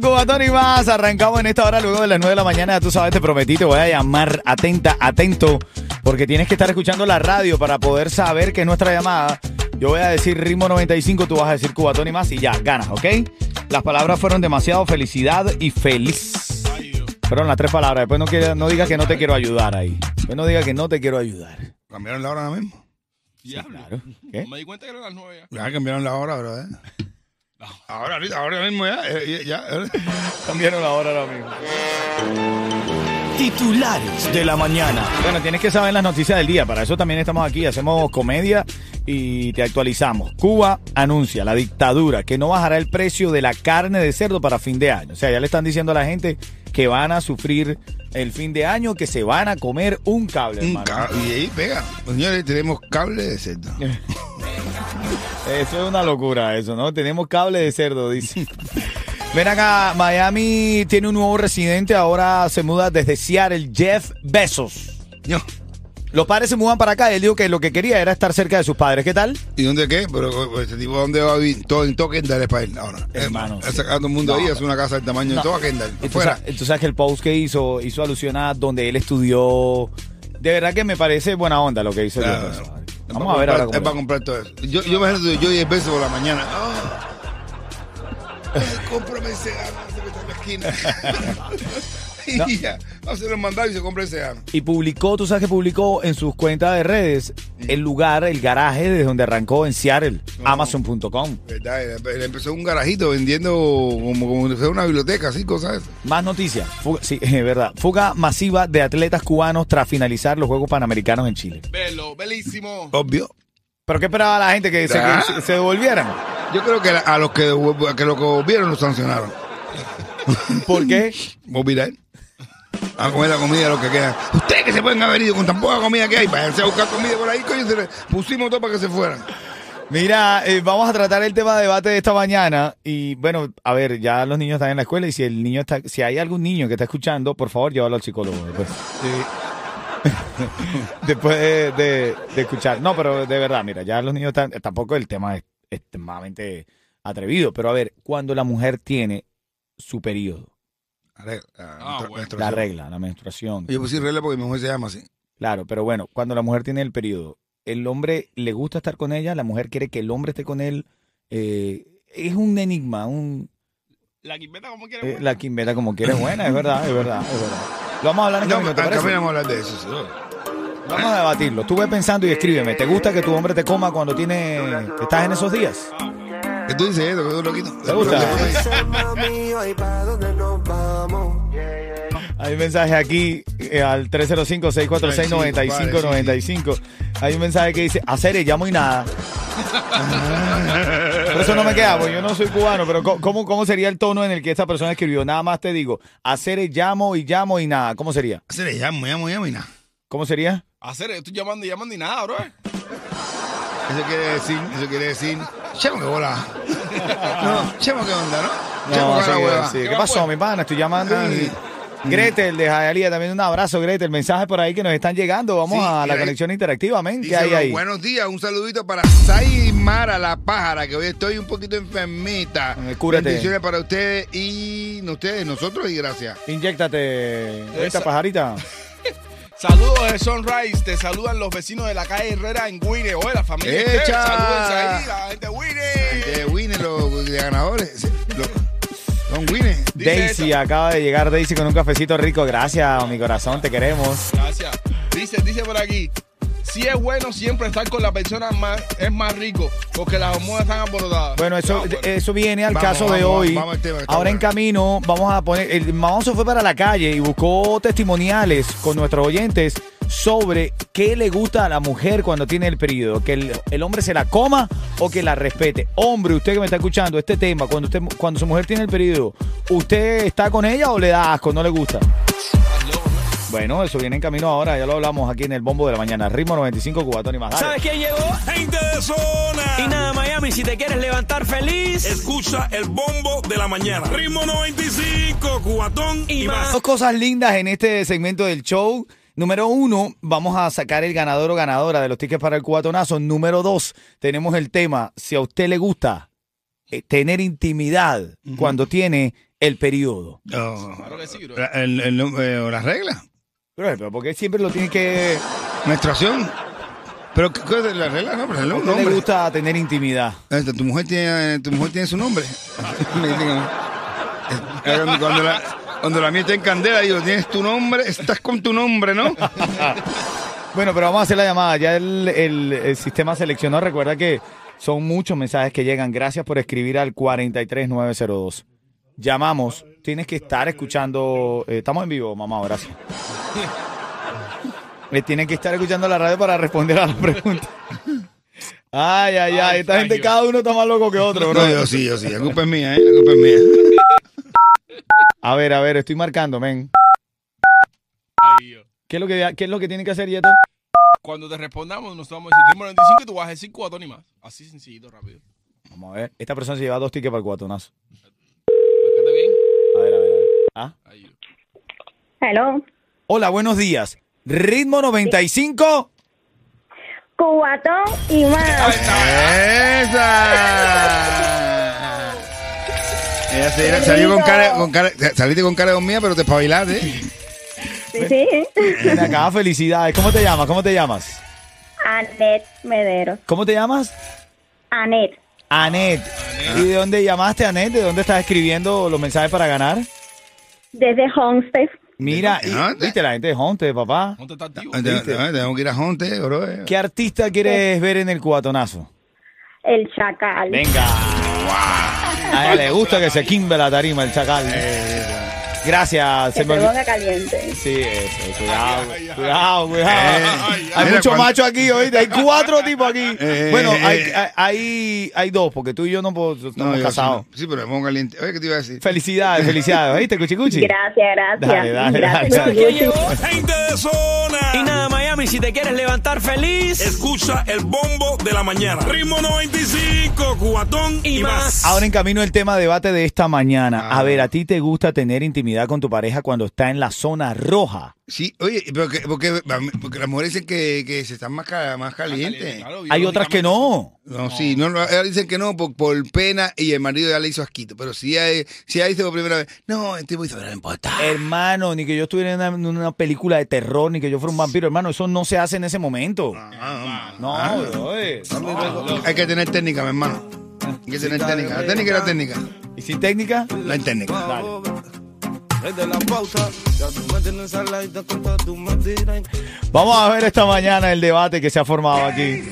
95, Cubatón y más. Arrancamos en esta hora luego de las 9 de la mañana. Ya Tú sabes, te prometí, te voy a llamar atenta, atento, porque tienes que estar escuchando la radio para poder saber que es nuestra llamada. Yo voy a decir ritmo 95, tú vas a decir Cubatón y más y ya, ganas, ¿ok? Las palabras fueron demasiado felicidad y feliz. Fueron las tres palabras. Después no, quiera- no digas que no te quiero ayudar ahí. Después no digas que no te quiero ayudar. ¿Cambiaron la hora ahora mismo? Diablo. Claro. ¿Qué? Me di cuenta que eran las nueve ya. Ya cambiaron la hora, bro. Ahora, mismo ya. eh, ya, ya. Cambiaron la hora ahora mismo. Titulares de la mañana. Bueno, tienes que saber las noticias del día. Para eso también estamos aquí. Hacemos comedia y te actualizamos. Cuba anuncia la dictadura que no bajará el precio de la carne de cerdo para fin de año. O sea, ya le están diciendo a la gente que van a sufrir el fin de año, que se van a comer un cable, Un hermano. ca- y ahí pega. Señores, tenemos cable de cerdo. Eso es una locura, eso, ¿no? Tenemos cable de cerdo, dice. Ven acá, Miami tiene un nuevo residente, ahora se muda desde Seattle, Jeff Bezos. Yo, Los padres se mudan para acá, él dijo que lo que quería era estar cerca de sus padres. ¿Qué tal? ¿Y dónde qué? Pero este tipo, ¿dónde va a vivir? Todo en todo Kendall es para él. Ahora, Hermano, Está sí. sacando el mundo No. ahí, es una casa del tamaño No. de toda Kendall. Y tú, Fuera. sabes, tú sabes que el post que hizo, hizo alusión a donde él estudió. De verdad que me parece buena onda lo que hizo Claro. Vamos a ver ahora Es para comprar todo eso. Yo, yo me imagino yo y el beso por la mañana. Ay, cómprame ese en la esquina. y ya, mandados y se compra ese ano. Y publicó, tú sabes que publicó en sus cuentas de redes el lugar, el garaje de donde arrancó en Seattle, Amazon.com. ¿Verdad? Él, empezó un garajito vendiendo como, como si una biblioteca, así, cosas. Más noticias. Fuga, sí, es verdad. Fuga masiva de atletas cubanos tras finalizar los Juegos Panamericanos en Chile. Velo, belísimo. Obvio. ¿Pero qué esperaba la gente? ¿Que se, Ah. que se- se devolvieran? Yo creo que a los que, que los que volvieron los sancionaron. ¿Por qué? Volver a comer la comida lo que queda. Ustedes que se pueden haber ido con tan poca comida que hay, váyanse a buscar comida por ahí, coño, se le pusimos todo para que se fueran. Mira, eh, vamos a tratar el tema de debate de esta mañana y bueno, a ver, ya los niños están en la escuela y si el niño está, si hay algún niño que está escuchando, por favor, llévalo al psicólogo después. después de, de- de escuchar. No, pero de verdad, mira, ya los niños están, tampoco el tema es extremadamente atrevido, pero a ver, cuando la mujer tiene su periodo, Ah, Ah, nuestra- bueno. nuestra- la regla, la menstruación. Yo puse regla porque mi mujer se llama así. Claro, pero bueno, cuando la mujer tiene el periodo, el hombre le gusta estar con ella, la mujer quiere que el hombre esté con él. eh, es un enigma, un, La quimbeta como eh, quiere. la quimbeta como quiere es buena, es verdad, es verdad, es verdad. Lo vamos a hablar en No, camino, ¿te vamos a hablar de eso. sí. Vamos a debatirlo. Estuve pensando y escríbeme. ¿Te gusta que tu hombre te coma cuando tiene estás en esos días? ¿Qué tú dices? ¿Qué tú loquito? ¿Te gusta? Hay un mensaje aquí eh, al 305-646-9595. Hay un mensaje que dice, hacer llamo y nada. Pero eso no me queda, porque yo no soy cubano, pero ¿cómo, ¿cómo sería el tono en el que esta persona escribió? Nada más te digo, hacer llamo y llamo y nada. ¿Cómo sería? Se le llamo, llamo, llamo y nada. ¿Cómo sería? Hacer, estoy llamando y llamando y nada, bro. Eso quiere decir, eso quiere decir, chamo que bola. No, chamo que onda, ¿no? No, sí, sí. ¿Qué ¿Qué pasó, mi pana? Estoy llamando y... Gretel de Jayalía, también un abrazo, Gretel. Mensajes por ahí que nos están llegando. Vamos Sí, a la ahí- conexión interactiva, men. ¿Qué Dice, hay "Bueno, ahí? Buenos días, un saludito para Saimara la pájara, que hoy estoy un poquito enfermita. Eh, cúrate. Bendiciones para ustedes y no ustedes, nosotros y gracias. Inyéctate. Esta Esa- pajarita. Saludos de Sunrise, te saludan los vecinos de la calle Herrera en Guine. Oye, la familia ¡Echa! entera, salúdense ahí, la gente de Guine. De ganadores. Los, Don Winnie. Daisy, acaba de llegar Daisy con un cafecito rico. Gracias, mi corazón, te queremos. Gracias. Dice, dice por aquí. Si es bueno siempre estar con la persona más, es más rico, porque las hormonas están alborotadas. Bueno, eso, bueno. eso viene al Vamos, caso de hoy. vamos tema, Ahora en camino vamos a poner, el mamón se fue para la calle y buscó testimoniales con nuestros oyentes sobre qué le gusta a la mujer cuando tiene el periodo, que el, el hombre se la coma o que la respete. Hombre, usted que me está escuchando este tema, cuando usted cuando su mujer tiene el periodo, ¿usted está con ella o le da asco, no le gusta? Bueno, eso viene en camino ahora, ya lo hablamos aquí en el bombo de la mañana. Ritmo 95 Cubatón y más. Dale. ¿Sabes quién llegó? Gente de zona. Y nada, Miami, si te quieres levantar feliz. Escucha el bombo de la mañana. Ritmo 95, cubatón y, Y más. más. Dos cosas lindas en este segmento del show. Número uno, vamos a sacar el ganador o ganadora de los tickets para el cubatonazo. Número dos, tenemos el tema, si a usted le gusta eh, tener intimidad cuando tiene el periodo. Oh, Claro que sí, bro. la, el- el- eh, las reglas. Pero, pero ¿por qué siempre lo tiene que... Menstruación. Pero, ¿qué es la regla? No, pero es ¿A un usted le gusta tener intimidad? Este, Tu mujer tiene, tu mujer tiene su nombre. Eh, cuando la, cuando la está en candela, digo, tienes tu nombre, estás con tu nombre, ¿no? Bueno, pero vamos a hacer la llamada. Ya el, el- el sistema seleccionó. Recuerda que son muchos mensajes que llegan. Gracias por escribir al 43902. Llamamos. Tienes que estar escuchando. eh, estamos en vivo, mamá. Gracias. Eh, Tienes que estar escuchando la radio para responder a la pregunta. Ay, ay, ay. Esta gente, cada uno está más loco que otro, bro. No, yo sí, yo sí. La culpa es mía, ¿eh? La culpa es mía. A ver, a ver, estoy marcando, men. Ay. ¿Qué es lo que, qué es lo que tiene que hacer, Yeto? Cuando te respondamos, nos vamos a decir ritmo 95 y tú vas a decir cuatón y más. Así sencillito, rápido. Vamos a ver. Esta persona se lleva dos tickets para el cuatonazo. Márcate bien. A ver, a ver, a ver. ¿Ah? Ahí, Dios. Hello. Hola, buenos días. Ritmo 95. Cubatón y más. ¡Esa! Ella se- salió con cara, con cara, saliste con cara de mía, pero te espabilaste. Sí, sí. Ven acá, felicidades. ¿Cómo te llamas? ¿Cómo te llamas? Anet Medero. ¿Cómo te llamas? Anet. Anet. ¿Y de dónde llamaste, Anet? ¿De dónde estás escribiendo los mensajes para ganar? Desde Homestead. Mira, ¿De y- viste la gente de Honte, papá. ¿Dónde está activo? Te- te- Tenemos que ir a Jonte, bro. eh. ¿Qué artista quieres ver en el cubatonazo? El Chacal. Venga. A ella le gusta que se quimbe la tarima, el chacal. Gracias. Que Se me se olvidó- ponga caliente. Sí, eso, cuidado, cuidado, cuidado. Eh, hay mira, muchos machos aquí, oíste, hay cuatro tipos aquí. Eh, bueno, eh, hay, eh. hay, dos, porque tú y yo no puedo- estamos No, casados. Sí, pero me pongo caliente. Oye, ¿qué te iba a decir? Felicidades, felicidades, ¿oíste, Cuchicuchi? Gracias, gracias. Dale, dale, gracias, dale. ¿Quién Cucuchi. llegó? Gente de zona. Y nada, Miami, si te quieres levantar feliz. Escucha el bombo de la mañana. Ritmo 95, cubatón y, Y más. más. Ahora en camino el tema debate de esta mañana. Ah. A ver, ¿a ti te gusta tener intimidad con tu pareja cuando está en la zona roja? Sí, oye, pero que- porque, porque las mujeres dicen que, que se están más, ca- más calientes. Claro, Hay otras que no. No, sí, no, no, ellas dicen que no por, por pena y el marido ya le hizo asquito. Pero si ella, si ella dice por primera vez, no, el tipo dice, no importa. Hermano, ni que yo estuviera en una, en una película de terror, ni que yo fuera un vampiro, hermano, eso no se hace en ese momento. Ah, No, brother. Hay que tener técnica, mi hermano. Hay que tener técnica. La técnica es la técnica. ¿Y sin técnica? La técnica. Vamos a ver esta mañana el debate que se ha formado aquí.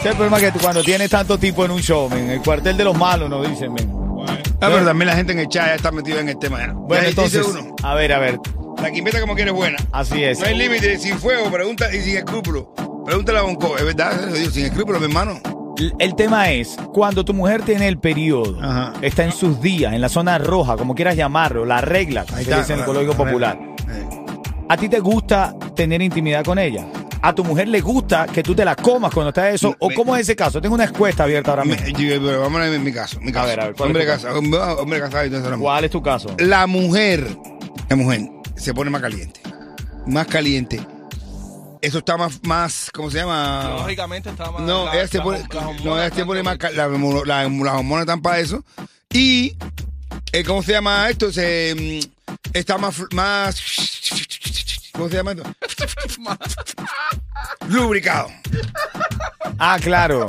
Es el problema que tú- cuando tienes tanto tipo en un show, men, el cuartel de los malos, nos dicen, men. Ah, pero también la gente en el chat ya está metida en el tema. ya. Bueno, entonces, uno, a ver, a ver, la quimbeta como quiere es buena. así es. No hay límite, sin fuego, pregunta y sin escrúpulo. Pregúntale a Bonco, es verdad, sin escrúpulo, mi hermano. El tema es, cuando tu mujer tiene el periodo, Ajá. está en sus días, en la zona roja, como quieras llamarlo, la regla, como Ahí se está, dice en el la popular. Eh. ¿A ti te gusta tener intimidad con ella? ¿A tu mujer le gusta que tú te la comas cuando está eso? ¿O Me- cómo es ese caso? Tengo una encuesta abierta ahora mismo. Me- yo- pero vamos a ver mi caso. Mi caso. ver, a ver, ¿cuál hombre, es casado, hombre, hombre casado y todo eso. ¿Cuál es tu caso? La mujer, la mujer se pone más caliente. Más caliente. Eso está más, más ¿cómo se llama? Lógicamente está más. No, la- ella se las- pone, las no, se más, la- la- las hormonas están para eso. Y, eh, ¿cómo se llama esto? Se, mm, está más, más, ¿cómo se llama esto? Lubricado. Ah, claro.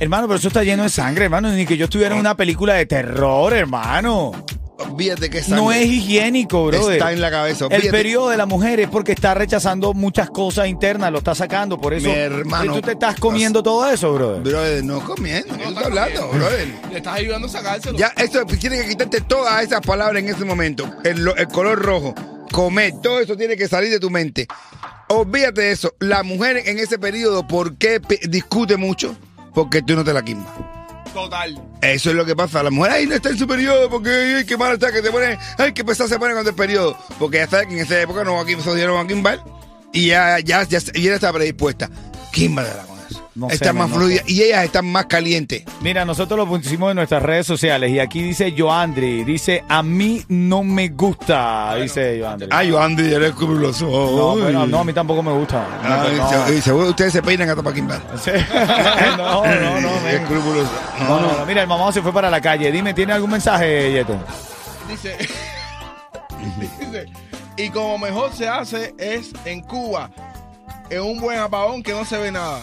Hermano, pero eso está lleno de sangre, hermano. Ni que yo estuviera en una película de terror, hermano. Olvídate que No es higiénico, bro. Está en la cabeza. El periodo de la mujer es porque está rechazando muchas cosas internas, lo está sacando, por eso. Mi hermano, ¿Y tú te estás comiendo todo eso, bro. Brother, no comiendo. ¿Qué tú estás hablando, brother? Le estás ayudando a sacárselo. Ya, esto tiene que quitarte todas esas palabras en ese momento. El, lo- el color rojo, comer, todo eso tiene que salir de tu mente. Olvídate de eso. La mujer en ese periodo, ¿por qué discute mucho? Porque tú no te la quimbas. Total. Eso es lo que pasa. La mujer ahí no está en su periodo porque ay, qué mal está que se pone, ay, qué pesada se pone cuando el periodo. Porque ya sabe que en esa época no va a van a y ya, ya, ya, y ella está predispuesta. Químbatela con eso. No sé, está más no fluida sé. y ellas están más calientes. Mira, nosotros lo pusimos en nuestras redes sociales y aquí dice Joandri, dice, a mí no me gusta, dice Joandri. Ay, yo Andy, eres escrupuloso. no, bueno, no, a mí tampoco me gusta. No, Ay, no. se- y seguro ustedes se peinan hasta para quimbar. Sí. no, no, no. Escrupuloso. No, no, no. Mira, el mamá se fue para la calle. Dime, ¿tiene algún mensaje, Yeto? Dice, dice, y como mejor se hace es en Cuba, en un buen apagón que no se ve nada.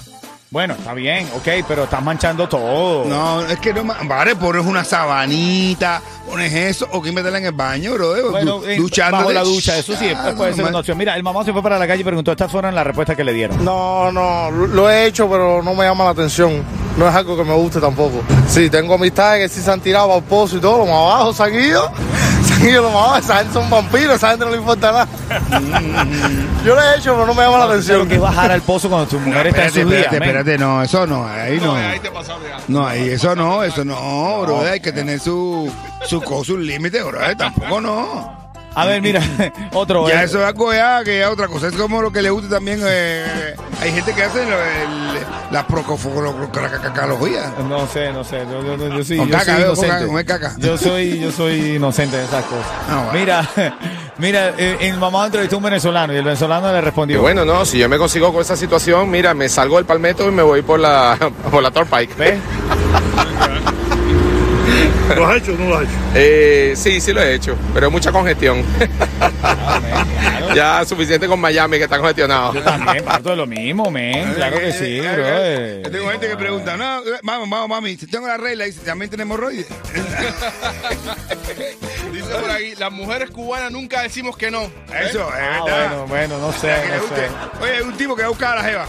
Bueno, está bien, ok, pero estás manchando todo. No, es que no Vale, pones una sabanita, pones eso, o que métela en el baño, bro. Bueno, eh, duchándote. bajo la ducha, eso sí, Ah, puede ser normal. una opción. Mira, el mamá se fue para la calle y preguntó, estas fueron las respuestas que le dieron. No, no, lo he hecho, pero no me llama la atención. No es algo que me guste tampoco. Sí, tengo amistades que sí se han tirado al pozo y todo, lo más abajo, se han ido. Se han ido lo más abajo, esa gente son vampiros, esa gente no le importa nada. Yo lo he hecho, pero no me llama la atención. que bajar al pozo cuando tu mujer está en días. espérate, men. espérate, no, eso no, ahí no. No, ahí te pasaste ya. No, ahí eso no, eso no, bro. Hay que tener su, su cosa, su límite, bro. Tampoco no. A ver, mira, otro. Ya eh, eso es algo ya que ya otra cosa. Es como lo que le gusta también. eh, hay gente que hace lo- el- la procofología. No sé, no sé. Yo, yo- yo- yo soy, Con yo caca, soy veo, inocente. con- caca. Yo soy, yo soy inocente de esas cosas. Ah, bueno. Mira, mira, eh, el mamá entrevistó a un venezolano y el venezolano le Y respondió. bueno, no, si yo me consigo con esa situación, mira, me salgo del palmetto y me voy por la, por la Turnpike. ¿Ves? ¿Lo has hecho o no lo has hecho? Eh, sí, sí lo he hecho, pero hay mucha congestión. ya suficiente con Miami que está congestionado. Yo también parto de lo mismo, men. Claro que sí, Eh, bro. eh, eh, Tengo gente que pregunta, no, eh, vamos, vamos, mami, si tengo la regla, dice, también tenemos hemorroides. Dice por aquí, las mujeres cubanas nunca decimos que no. Eso, es Ah, verdad. bueno, bueno, no sé. Oye, hay un tipo que va a buscar a la jeva.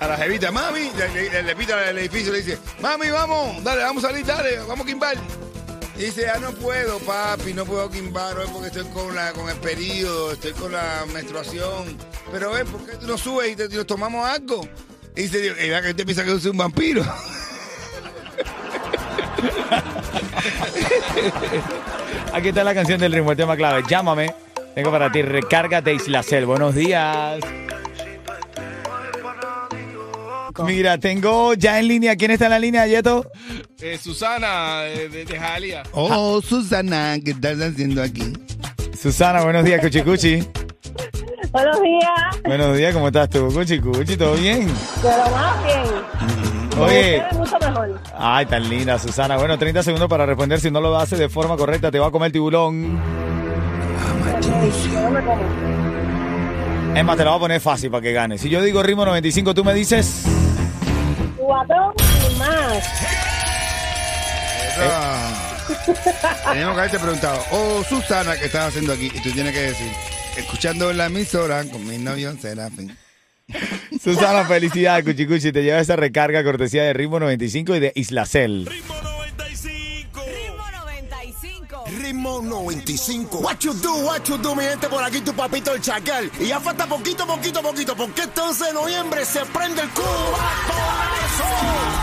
A la jevita, mami, le, le- le pita el edificio, le dice, mami, vamos, dale, vamos a salir, dale, vamos a quimbar. Y dice, ah, no puedo, papi, no puedo quimbar hoy porque estoy con, la, con el periodo, estoy con la menstruación. Pero ven, ¿por qué tú no subes y, te, y nos tomamos algo? Y dice, "Y vea que usted piensa que yo soy un vampiro. Aquí está la canción del ritmo, el tema clave. Llámame. Tengo para ti, recárgate Islacel. Buenos días. Mira, tengo ya en línea. ¿Quién está en la línea, Yeto? Eh, Susana eh, de, de Jalía. Oh, Susana, ¿qué estás haciendo aquí? Susana, buenos días, Cuchi Cuchi. Buenos días, Buenos días, ¿cómo estás tú, Cuchi Cuchi? ¿Todo bien? pero más bien. Oye. Mucho mejor. Ay, tan linda, Susana. Bueno, 30 segundos para responder. Si no lo hace de forma correcta, te va a comer el tiburón. Es más, te la voy a poner fácil para que gane. Si yo digo ritmo 95, tú me dices. Cuatro y más. Tenemos que haberte preguntado, oh, Susana, ¿qué estás haciendo aquí? Y tú tienes que decir, escuchando la emisora con mi novio Serafín. Susana, felicidades, Cuchi Cuchi. Te lleva esa recarga cortesía de ritmo 95 y de Islacel. Ritmo 95. Ritmo 95. Ritmo 95. What you do, what you do, mi gente, por aquí tu papito el chacal. Y ya falta poquito, poquito, poquito, porque este 11 de noviembre se prende el cubo.